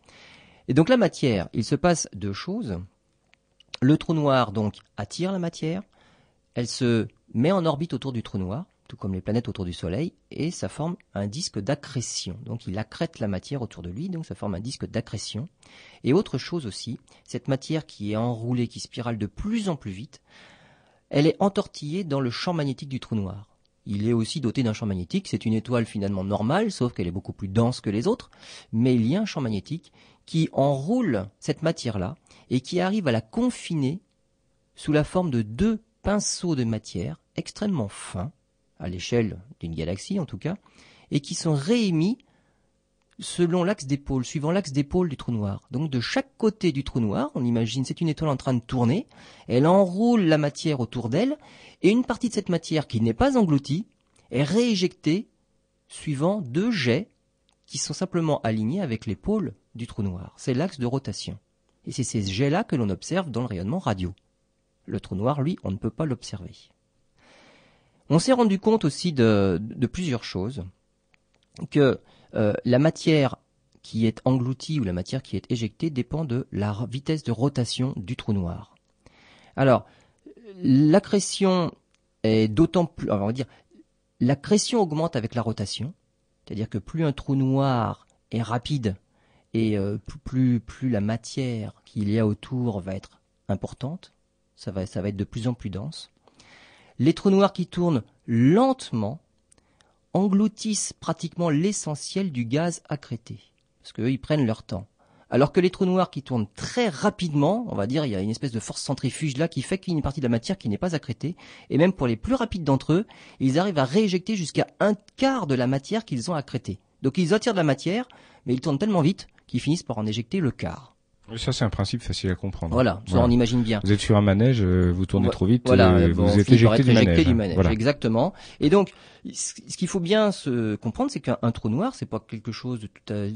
Et donc la matière, il se passe deux choses. Le trou noir donc attire la matière, elle se met en orbite autour du trou noir, tout comme les planètes autour du Soleil, et ça forme un disque d'accrétion. Donc il accrète la matière autour de lui, donc ça forme un disque d'accrétion. Et autre chose aussi, cette matière qui est enroulée, qui spirale de plus en plus vite, elle est entortillée dans le champ magnétique du trou noir. Il est aussi doté d'un champ magnétique, c'est une étoile finalement normale, sauf qu'elle est beaucoup plus dense que les autres, mais il y a un champ magnétique qui enroule cette matière-là et qui arrive à la confiner sous la forme de deux pinceaux de matière extrêmement fins, à l'échelle d'une galaxie en tout cas, et qui sont réémis selon l'axe d'épaule, suivant l'axe d'épaule du trou noir. Donc de chaque côté du trou noir, on imagine c'est une étoile en train de tourner, elle enroule la matière autour d'elle, et une partie de cette matière qui n'est pas engloutie est rééjectée suivant deux jets qui sont simplement alignés avec l'épaule du trou noir. C'est l'axe de rotation. Et c'est ces jets-là que l'on observe dans le rayonnement radio. Le trou noir, lui, on ne peut pas l'observer. On s'est rendu compte aussi de, plusieurs choses. Que euh, la matière qui est engloutie ou la matière qui est éjectée dépend de la vitesse de rotation du trou noir. Alors, l'accrétion est d'autant plus, on va dire, l'accrétion augmente avec la rotation, c'est-à-dire que plus un trou noir est rapide et euh, plus, plus, la matière qu'il y a autour va être importante, ça va, être de plus en plus dense. Les trous noirs qui tournent lentement engloutissent pratiquement l'essentiel du gaz accrété, parce qu'eux, ils prennent leur temps. Alors que les trous noirs qui tournent très rapidement, on va dire, il y a une espèce de force centrifuge là qui fait qu'il y a une partie de la matière qui n'est pas accrétée, et même pour les plus rapides d'entre eux, ils arrivent à rééjecter jusqu'à un quart de la matière qu'ils ont accrétée. Donc ils attirent de la matière, mais ils tournent tellement vite qui finissent par en éjecter le quart. Ça, c'est un principe facile à comprendre. Voilà, ça on imagine bien. Vous êtes sur un manège, euh, vous tournez trop vite, voilà, euh, vous êtes éjecté du manège. Du manège Exactement. Et donc, ce qu'il faut bien se comprendre, c'est qu'un trou noir, c'est pas quelque chose de tout à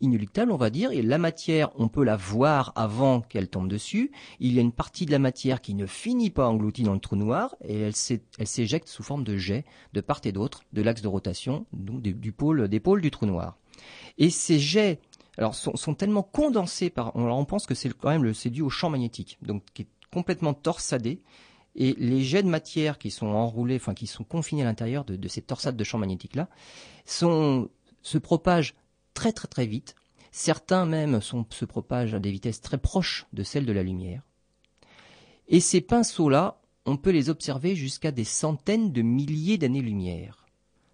inéluctable, on va dire. Et la matière, on peut la voir avant qu'elle tombe dessus. Il y a une partie de la matière qui ne finit pas engloutie dans le trou noir et elle s'éjecte sous forme de jet de part et d'autre de l'axe de rotation, donc du pôle, des pôles du trou noir. Et ces jets alors sont, tellement condensés par, on pense que c'est quand même c'est dû au champ magnétique, donc qui est complètement torsadé. Et les jets de matière qui sont enroulés, enfin qui sont confinés à l'intérieur de, ces torsades de champ magnétique là, sont se propagent très très très vite. Certains même se propagent à des vitesses très proches de celles de la lumière. Et ces pinceaux-là, on peut les observer jusqu'à des centaines de milliers d'années-lumière.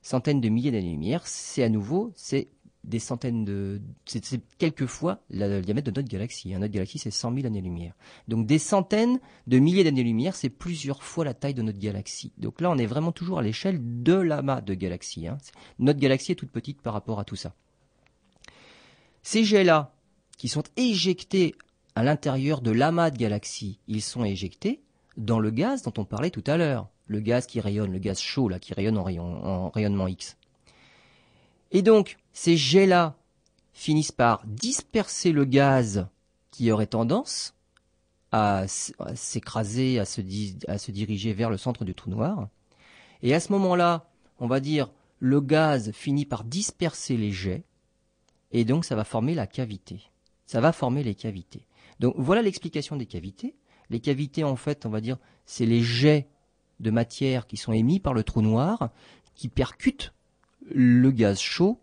Centaines de milliers d'années-lumière, c'est à nouveau, c'est des centaines de... C'est quelques fois le diamètre de notre galaxie. Hein. Notre galaxie, c'est 100 000 années-lumière. Donc des centaines de milliers d'années-lumière, c'est plusieurs fois la taille de notre galaxie. Donc là, on est vraiment toujours à l'échelle de l'amas de galaxies. Hein. Notre galaxie est toute petite par rapport à tout ça. Ces jets-là, qui sont éjectés à l'intérieur de l'amas de galaxies, ils sont éjectés dans le gaz dont on parlait tout à l'heure. Le gaz qui rayonne, le gaz chaud, là, qui rayonne en, en rayonnement X. Et donc, ces jets-là finissent par disperser le gaz qui aurait tendance à s'écraser, à se, diriger vers le centre du trou noir. Et à ce moment-là, on va dire, le gaz finit par disperser les jets, et donc ça va former la cavité. Ça va former les cavités. Donc voilà l'explication des cavités. Les cavités, en fait, on va dire, c'est les jets de matière qui sont émis par le trou noir, qui percutent le gaz chaud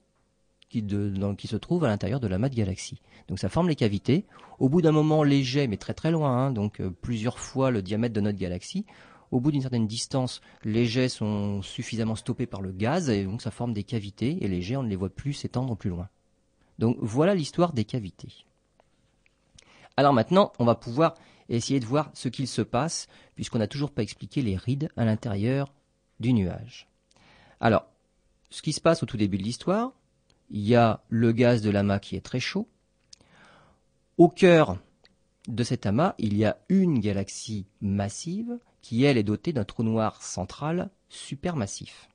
qui, se trouve à l'intérieur de la de galaxie. Donc ça forme les cavités. Au bout d'un moment, jets, mais très très loin, hein, donc euh, plusieurs fois le diamètre de notre galaxie, au bout d'une certaine distance, les jets sont suffisamment stoppés par le gaz et donc ça forme des cavités et les jets, on ne les voit plus s'étendre plus loin. Donc voilà l'histoire des cavités. Alors maintenant, on va pouvoir essayer de voir ce qu'il se passe puisqu'on n'a toujours pas expliqué les rides à l'intérieur du nuage. Alors, ce qui se passe au tout début de l'histoire, il y a le gaz de l'amas qui est très chaud. Au cœur de cet amas, il y a une galaxie massive qui, elle, est dotée d'un trou noir central supermassif.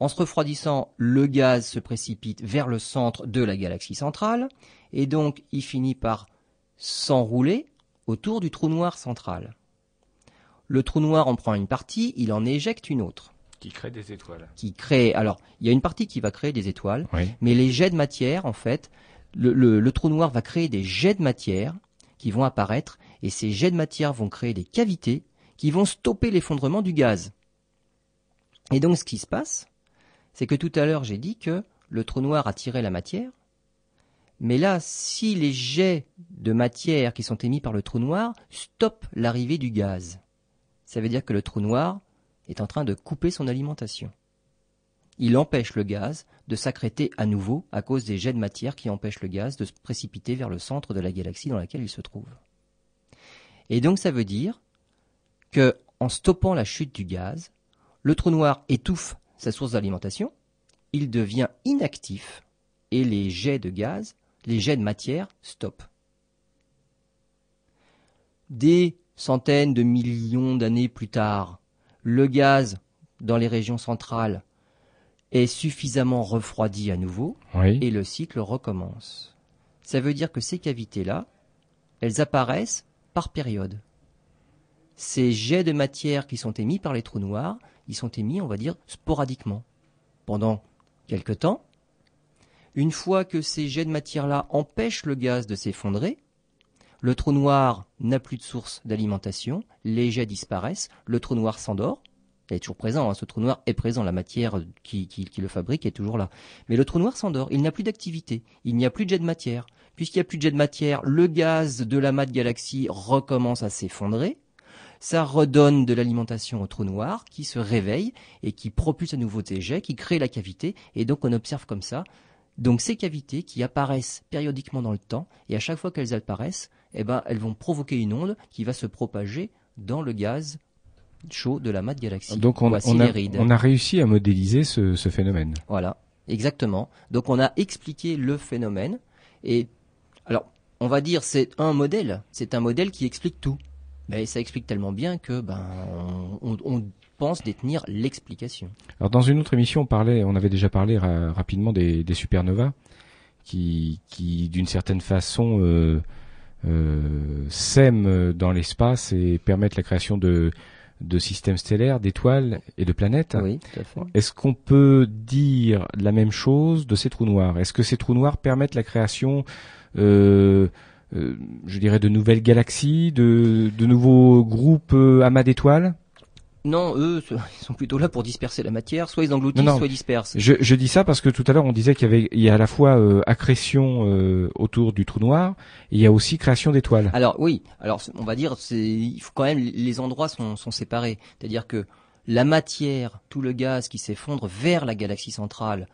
En se refroidissant, le gaz se précipite vers le centre de la galaxie centrale, et donc il finit par s'enrouler autour du trou noir central. Le trou noir en prend une partie, il en éjecte une autre. Qui crée des étoiles. Qui crée. Alors, il y a une partie qui va créer des étoiles, mais les jets de matière, en fait, le, trou noir va créer des jets de matière qui vont apparaître, et ces jets de matière vont créer des cavités qui vont stopper l'effondrement du gaz. Et donc, ce qui se passe, c'est que tout à l'heure, j'ai dit que le trou noir attirait la matière, mais là, si les jets de matière qui sont émis par le trou noir stoppent l'arrivée du gaz, ça veut dire que le trou noir est en train de couper son alimentation. Il empêche le gaz de s'accréter à nouveau à cause des jets de matière qui empêchent le gaz de se précipiter vers le centre de la galaxie dans laquelle il se trouve. Et donc ça veut dire que, en stoppant la chute du gaz, le trou noir étouffe sa source d'alimentation, il devient inactif et les jets de gaz, les jets de matière stoppent. Des centaines de millions d'années plus tard, le gaz dans les régions centrales est suffisamment refroidi à nouveau et le cycle recommence. Ça veut dire que ces cavités-là, elles apparaissent par période. Ces jets de matière qui sont émis par les trous noirs, ils sont émis, on va dire, sporadiquement, pendant quelque temps. Une fois que ces jets de matière-là empêchent le gaz de s'effondrer, le trou noir n'a plus de source d'alimentation, les jets disparaissent, le trou noir s'endort. Il est toujours présent, hein, ce trou noir est présent, la matière qui, le fabrique est toujours là. Mais le trou noir s'endort, il n'a plus d'activité, il n'y a plus de jet de matière. Puisqu'il n'y a plus de jet de matière, le gaz de la mat galaxie recommence à s'effondrer. Ça redonne de l'alimentation au trou noir qui se réveille et qui propulse à nouveau des jets, qui crée la cavité. Et donc on observe comme ça donc ces cavités qui apparaissent périodiquement dans le temps, et à chaque fois qu'elles apparaissent, eh ben, elles vont provoquer une onde qui va se propager dans le gaz chaud de la mat galaxie. Donc on, a, réussi à modéliser ce, phénomène. Voilà, exactement. Donc on a expliqué le phénomène, et alors on va dire c'est un modèle, c'est un modèle qui explique tout. Mais ça explique tellement bien que ben on, pense détenir l'explication. Alors dans une autre émission, on parlait, on avait déjà parlé rapidement des, supernovas qui, qui d'une certaine façon euh, sèment dans l'espace et permettent la création de, de systèmes stellaires, d'étoiles et de planètes. Oui, Est-ce qu'on peut dire la même chose de ces trous noirs? Est-ce que ces trous noirs permettent la création euh, euh je dirais de nouvelles galaxies, de, de nouveaux groupes euh, amas d'étoiles? Non, eux, ils sont plutôt là pour disperser la matière. Soit ils engloutissent, soit ils dispersent. Je, je, dis ça parce que tout à l'heure on disait qu'il y avait, il y a à la fois euh, accrétion euh, autour du trou noir, et il y a aussi création d'étoiles. Alors oui, alors on va dire, c'est, il faut quand même, les endroits sont, sont séparés. C'est-à-dire que la matière, tout le gaz qui s'effondre vers la galaxie centrale,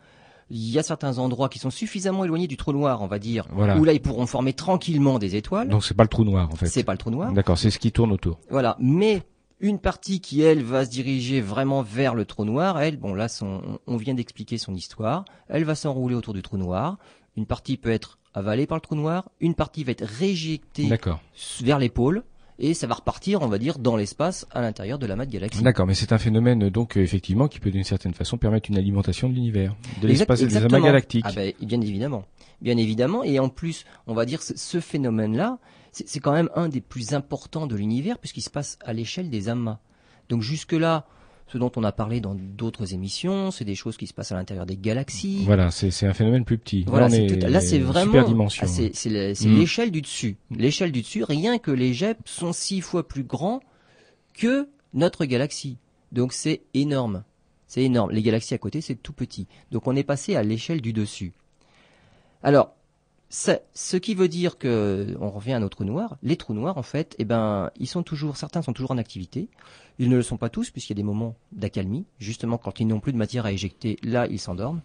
il y a certains endroits qui sont suffisamment éloignés du trou noir, on va dire, où là ils pourront former tranquillement des étoiles. Donc c'est pas le trou noir en fait. C'est pas le trou noir. D'accord, c'est ce qui tourne autour. Voilà, mais une partie qui, elle, va se diriger vraiment vers le trou noir. Elle, bon là, on vient d'expliquer son histoire. Elle va s'enrouler autour du trou noir. Une partie peut être avalée par le trou noir. Une partie va être réjectée vers les pôles et ça va repartir, on va dire, dans l'espace à l'intérieur de la mat galaxie. D'accord, mais c'est un phénomène donc euh, effectivement qui peut d'une certaine façon permettre une alimentation de l'univers, de l'espace et des amas galactiques. Ah ben, bien évidemment, bien évidemment, et en plus, on va dire ce phénomène-là, c'est quand même un des plus importants de l'univers puisqu'il se passe à l'échelle des amas. Donc jusque-là, ce dont on a parlé dans d'autres émissions, c'est des choses qui se passent à l'intérieur des galaxies. Voilà, c'est un phénomène plus petit. Voilà, là c'est vraiment ah, c'est mm. l'échelle du dessus. L'échelle du dessus, rien que les JEP sont six fois plus grands que notre galaxie. Donc c'est énorme. C'est énorme. Les galaxies à côté, c'est tout petit. Donc on est passé à l'échelle du dessus. Alors, ce qui veut dire que, on revient à nos trous noirs, les trous noirs, en fait, eh ben, ils sont toujours, certains sont toujours en activité. Ils ne le sont pas tous, puisqu'il y a des moments d'accalmie. Justement, quand ils n'ont plus de matière à éjecter, là, ils s'endorment.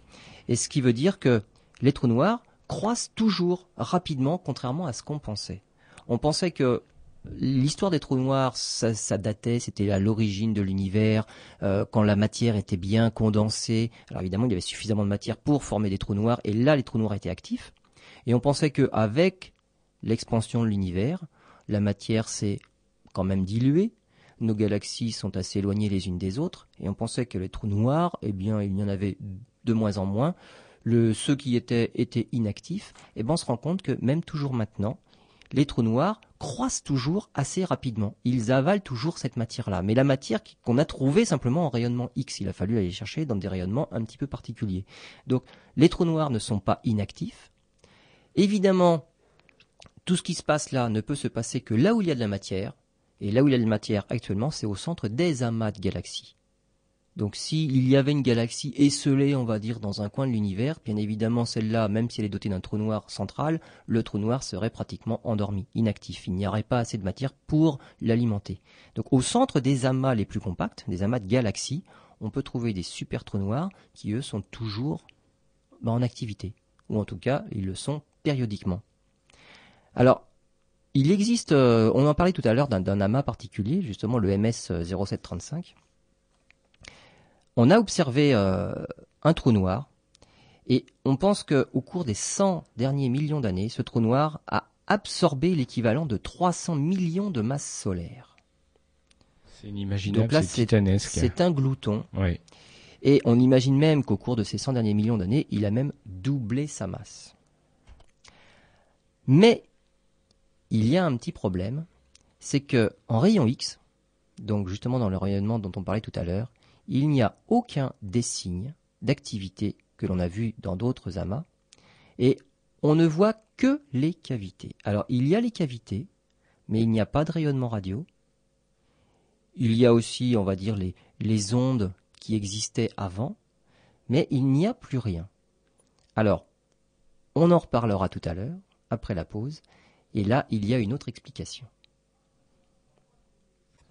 Et ce qui veut dire que les trous noirs croissent toujours rapidement, contrairement à ce qu'on pensait. On pensait que l'histoire des trous noirs, ça, datait, c'était à l'origine de l'univers, euh, quand la matière était bien condensée. Alors évidemment, il y avait suffisamment de matière pour former des trous noirs, et là, les trous noirs étaient actifs. Et on pensait qu'avec l'expansion de l'univers, la matière s'est quand même diluée, nos galaxies sont assez éloignées les unes des autres, et on pensait que les trous noirs, eh bien, il y en avait de moins en moins. Ceux qui étaient, étaient inactifs, eh ben, on se rend compte que même toujours maintenant, les trous noirs croissent toujours assez rapidement. Ils avalent toujours cette matière-là. Mais la matière qu'on a trouvée simplement en rayonnement X, il a fallu aller chercher dans des rayonnements un petit peu particuliers. Donc, les trous noirs ne sont pas inactifs, Évidemment, tout ce qui se passe là ne peut se passer que là où il y a de la matière, et là où il y a de la matière actuellement, c'est au centre des amas de galaxies. Donc s'il y avait une galaxie esselée, on va dire, dans un coin de l'univers, bien évidemment celle-là, même si elle est dotée d'un trou noir central, le trou noir serait pratiquement endormi, inactif. Il n'y aurait pas assez de matière pour l'alimenter. Donc au centre des amas les plus compacts, des amas de galaxies, on peut trouver des super trous noirs qui, eux, sont toujours ben, en activité. Ou en tout cas, ils le sont périodiquement. Alors, il existe, euh, on en parlait tout à l'heure d'un amas particulier, justement le MS 0735. On a observé euh, un trou noir et on pense qu'au cours des 100 derniers millions d'années, ce trou noir a absorbé l'équivalent de 300 millions de masses solaires. C'est inimaginable, c'est titanesque. C'est un glouton. Et on imagine même qu'au cours de ces 100 derniers millions d'années, il a même doublé sa masse. Mais il y a un petit problème, c'est que en rayon X, donc justement dans le rayonnement dont on parlait tout à l'heure, il n'y a aucun des signes d'activité que l'on a vu dans d'autres amas, et on ne voit que les cavités. Alors il y a les cavités, mais il n'y a pas de rayonnement radio. Il y a aussi, on va dire, les, les ondes qui existaient avant, mais il n'y a plus rien. Alors, on en reparlera tout à l'heure après la pause. Et là, il y a une autre explication.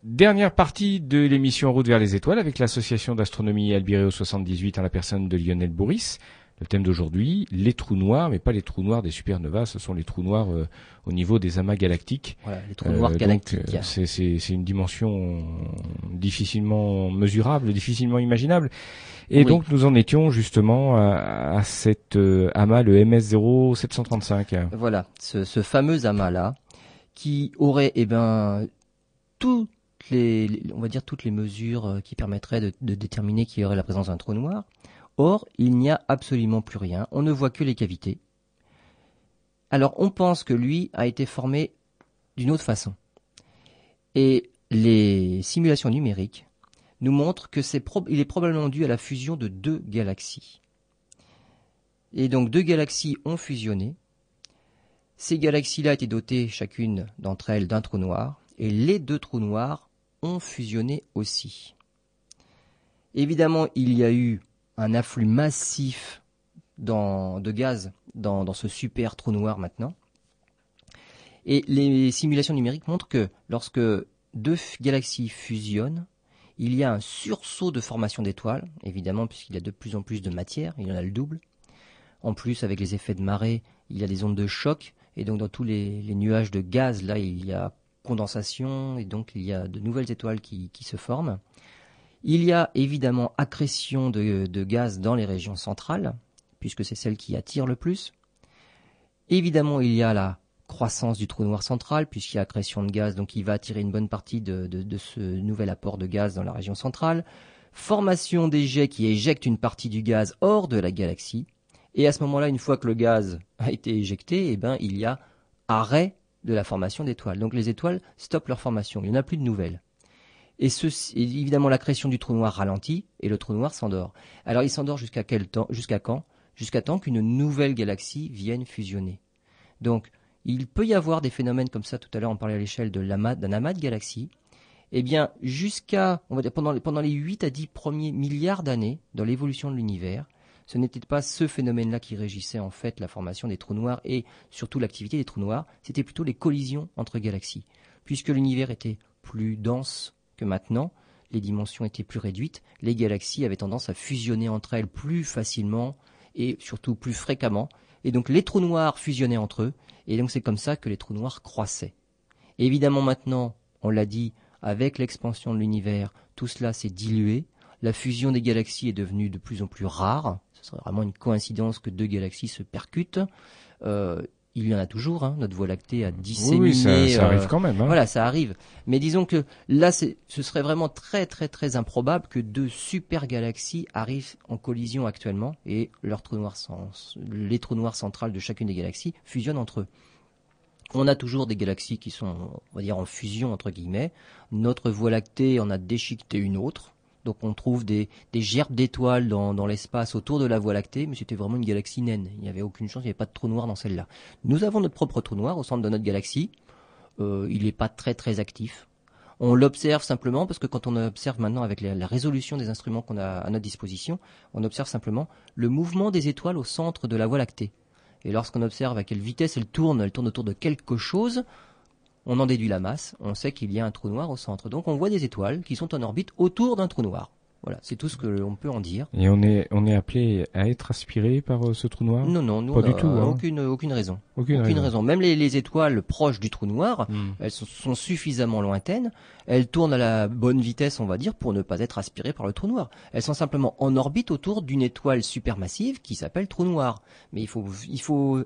Dernière partie de l'émission Route vers les étoiles avec l'association d'astronomie Albireo 78 en la personne de Lionel Bourris. Le thème d'aujourd'hui, les trous noirs, mais pas les trous noirs des supernovas, ce sont les trous noirs euh, au niveau des amas galactiques. Voilà, les trous noirs euh, galactiques. Euh, c'est une dimension difficilement mesurable, difficilement imaginable. Et donc nous en étions justement à, cet amas, le MS0735. Voilà, ce, fameux amas-là, qui aurait eh ben, toutes les, on va dire toutes les mesures qui permettraient de, de déterminer qu'il y aurait la présence d'un trou noir. Or, il n'y a absolument plus rien, on ne voit que les cavités. Alors on pense que lui a été formé d'une autre façon. Et les simulations numériques nous montrent que c'est il est probablement dû à la fusion de deux galaxies. Et donc deux galaxies ont fusionné. Ces galaxies-là étaient dotées chacune d'entre elles d'un trou noir, et les deux trous noirs ont fusionné aussi. Évidemment, il y a eu un afflux massif de gaz dans, ce super trou noir maintenant. Et les simulations numériques montrent que lorsque deux galaxies fusionnent, il y a un sursaut de formation d'étoiles, évidemment puisqu'il y a de plus en plus de matière, il y en a le double. En plus, avec les effets de marée, il y a des ondes de choc, et donc dans tous les, nuages de gaz, là, il y a condensation, et donc il y a de nouvelles étoiles qui se forment. Il y a évidemment accrétion de, gaz dans les régions centrales, puisque c'est celle qui attire le plus. Évidemment, il y a la croissance du trou noir central, puisqu'il y a accrétion de gaz, donc il va attirer une bonne partie de, ce nouvel apport de gaz dans la région centrale. Formation des jets qui éjectent une partie du gaz hors de la galaxie. Et à ce moment-là, une fois que le gaz a été éjecté, eh ben, il y a arrêt de la formation d'étoiles. Donc les étoiles stoppent leur formation, il n'y en a plus de nouvelles. Et, ceci, évidemment, la création du trou noir ralentit et le trou noir s'endort. Alors, il s'endort jusqu'à quel temps Jusqu'à quand? Jusqu'à temps qu'une nouvelle galaxie vienne fusionner. Donc, il peut y avoir des phénomènes comme ça. Tout à l'heure, on parlait à l'échelle d'un amas de galaxies. Eh bien, jusqu'à, on va dire, pendant, pendant les 8 à 10 premiers milliards d'années dans l'évolution de l'univers, ce n'était pas ce phénomène-là qui régissait en fait la formation des trous noirs et surtout l'activité des trous noirs, c'était plutôt les collisions entre galaxies. Puisque l'univers était plus dense que maintenant, les dimensions étaient plus réduites, les galaxies avaient tendance à fusionner entre elles plus facilement et surtout plus fréquemment, et donc les trous noirs fusionnaient entre eux, et donc c'est comme ça que les trous noirs croissaient. évidemment maintenant, on l'a dit, avec l'expansion de l'univers, tout cela s'est dilué, la fusion des galaxies est devenue de plus en plus rare, ce serait vraiment une coïncidence que deux galaxies se percutent. Euh, il y en a toujours, hein, notre Voie lactée a disséminé. Oui, ça, arrive euh, quand même. Hein. Voilà, ça arrive. Mais disons que là, ce serait vraiment très très très improbable que deux super galaxies arrivent en collision actuellement et leur trou noir les trous noirs centrales de chacune des galaxies fusionnent entre eux. On a toujours des galaxies qui sont, on va dire, en fusion entre guillemets. Notre Voie lactée en a déchiqueté une autre. Donc on trouve des, gerbes d'étoiles dans, l'espace autour de la Voie lactée, mais c'était vraiment une galaxie naine. Il n'y avait aucune chance, il n'y avait pas de trou noir dans celle-là. Nous avons notre propre trou noir au centre de notre galaxie. Euh, il n'est pas très très actif. On l'observe simplement parce que quand on observe maintenant avec la, résolution des instruments qu'on a à notre disposition, on observe simplement le mouvement des étoiles au centre de la Voie lactée. Et lorsqu'on observe à quelle vitesse elles tournent, elles tournent autour de quelque chose, on en déduit la masse, on sait qu'il y a un trou noir au centre. Donc on voit des étoiles qui sont en orbite autour d'un trou noir. Voilà, c'est tout ce que l'on peut en dire. Et on est on est appelé à être aspiré par euh, ce trou noir? Non, non, nous pas du tout. Hein. Aucune aucune raison. Aucune, raison. Même les, étoiles proches du trou noir, hmm. elles sont, suffisamment lointaines. Elles tournent à la bonne vitesse, on va dire, pour ne pas être aspirées par le trou noir. Elles sont simplement en orbite autour d'une étoile supermassive qui s'appelle trou noir. Mais il faut il faut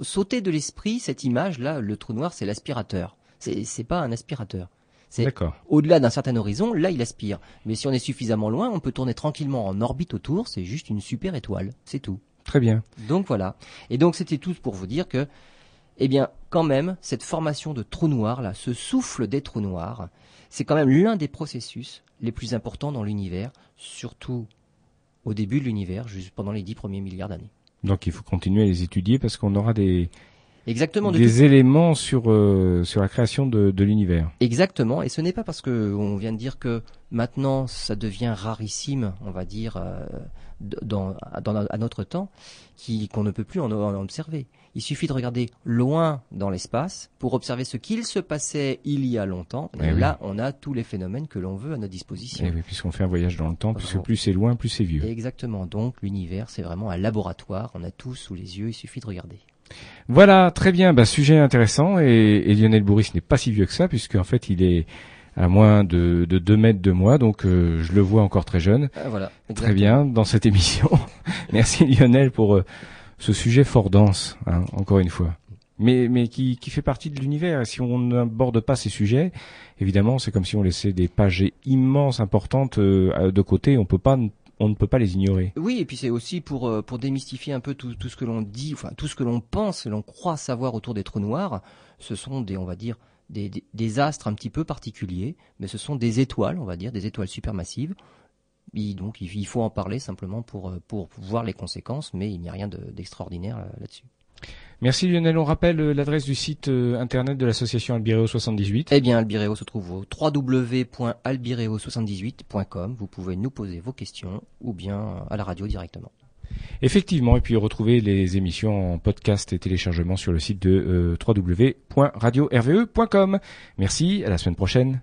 sauter de l'esprit cette image-là, le trou noir, c'est l'aspirateur. C'est, pas un aspirateur. C'est au-delà d'un certain horizon, là il aspire. Mais si on est suffisamment loin, on peut tourner tranquillement en orbite autour, c'est juste une super étoile, c'est tout. Très bien. Donc voilà. Et donc c'était tout pour vous dire que, eh bien, quand même, cette formation de trous noirs là, ce souffle des trous noirs, c'est quand même l'un des processus les plus importants dans l'univers, surtout au début de l'univers, juste pendant les dix premiers milliards d'années. Donc il faut continuer à les étudier parce qu'on aura des Exactement. des éléments sur euh, sur la création de, de l'univers. Exactement. Et ce n'est pas parce que on vient de dire que maintenant ça devient rarissime, on va dire, euh, dans, dans, à notre temps, qu'on ne peut plus en, observer. Il suffit de regarder loin dans l'espace pour observer ce qu'il se passait il y a longtemps. Et, eh là, on a tous les phénomènes que l'on veut à notre disposition. Et eh oui, puisqu'on fait un voyage dans le temps, puisque plus c'est loin, plus c'est vieux. Exactement. Donc l'univers, c'est vraiment un laboratoire. On a tout sous les yeux. Il suffit de regarder. Voilà, très bien, bah, sujet intéressant et, Lionel Bourris n'est pas si vieux que ça puisque en fait il est à moins de, de 2 mètres de moi, donc euh, je le vois encore très jeune. Ah, voilà, très bien dans cette émission. Merci Lionel pour euh, ce sujet fort dense, hein, encore une fois. Mais, mais qui, qui fait partie de l'univers. Et si on n'aborde pas ces sujets, évidemment, c'est comme si on laissait des pages immenses, importantes euh, de côté. On peut pas on ne peut pas les ignorer. Oui, et puis c'est aussi pour pour démystifier un peu tout, tout ce que l'on dit, enfin tout ce que l'on pense, l'on croit savoir autour des trous noirs. Ce sont des, on va dire, des, des, astres un petit peu particuliers, mais ce sont des étoiles, on va dire, des étoiles supermassives. Et donc il faut en parler simplement pour euh, pour voir les conséquences, mais il n'y a rien d'extraordinaire euh, là-dessus. Merci Lionel. On rappelle euh, l'adresse du site internet de l'association Albireo 78. Eh bien, Albireo se trouve au www.albireo78.com. Vous pouvez nous poser vos questions ou bien à la radio directement. Effectivement, et puis retrouver les émissions en podcast et téléchargement sur le site de euh, www.radiorve.com. Merci, à la semaine prochaine.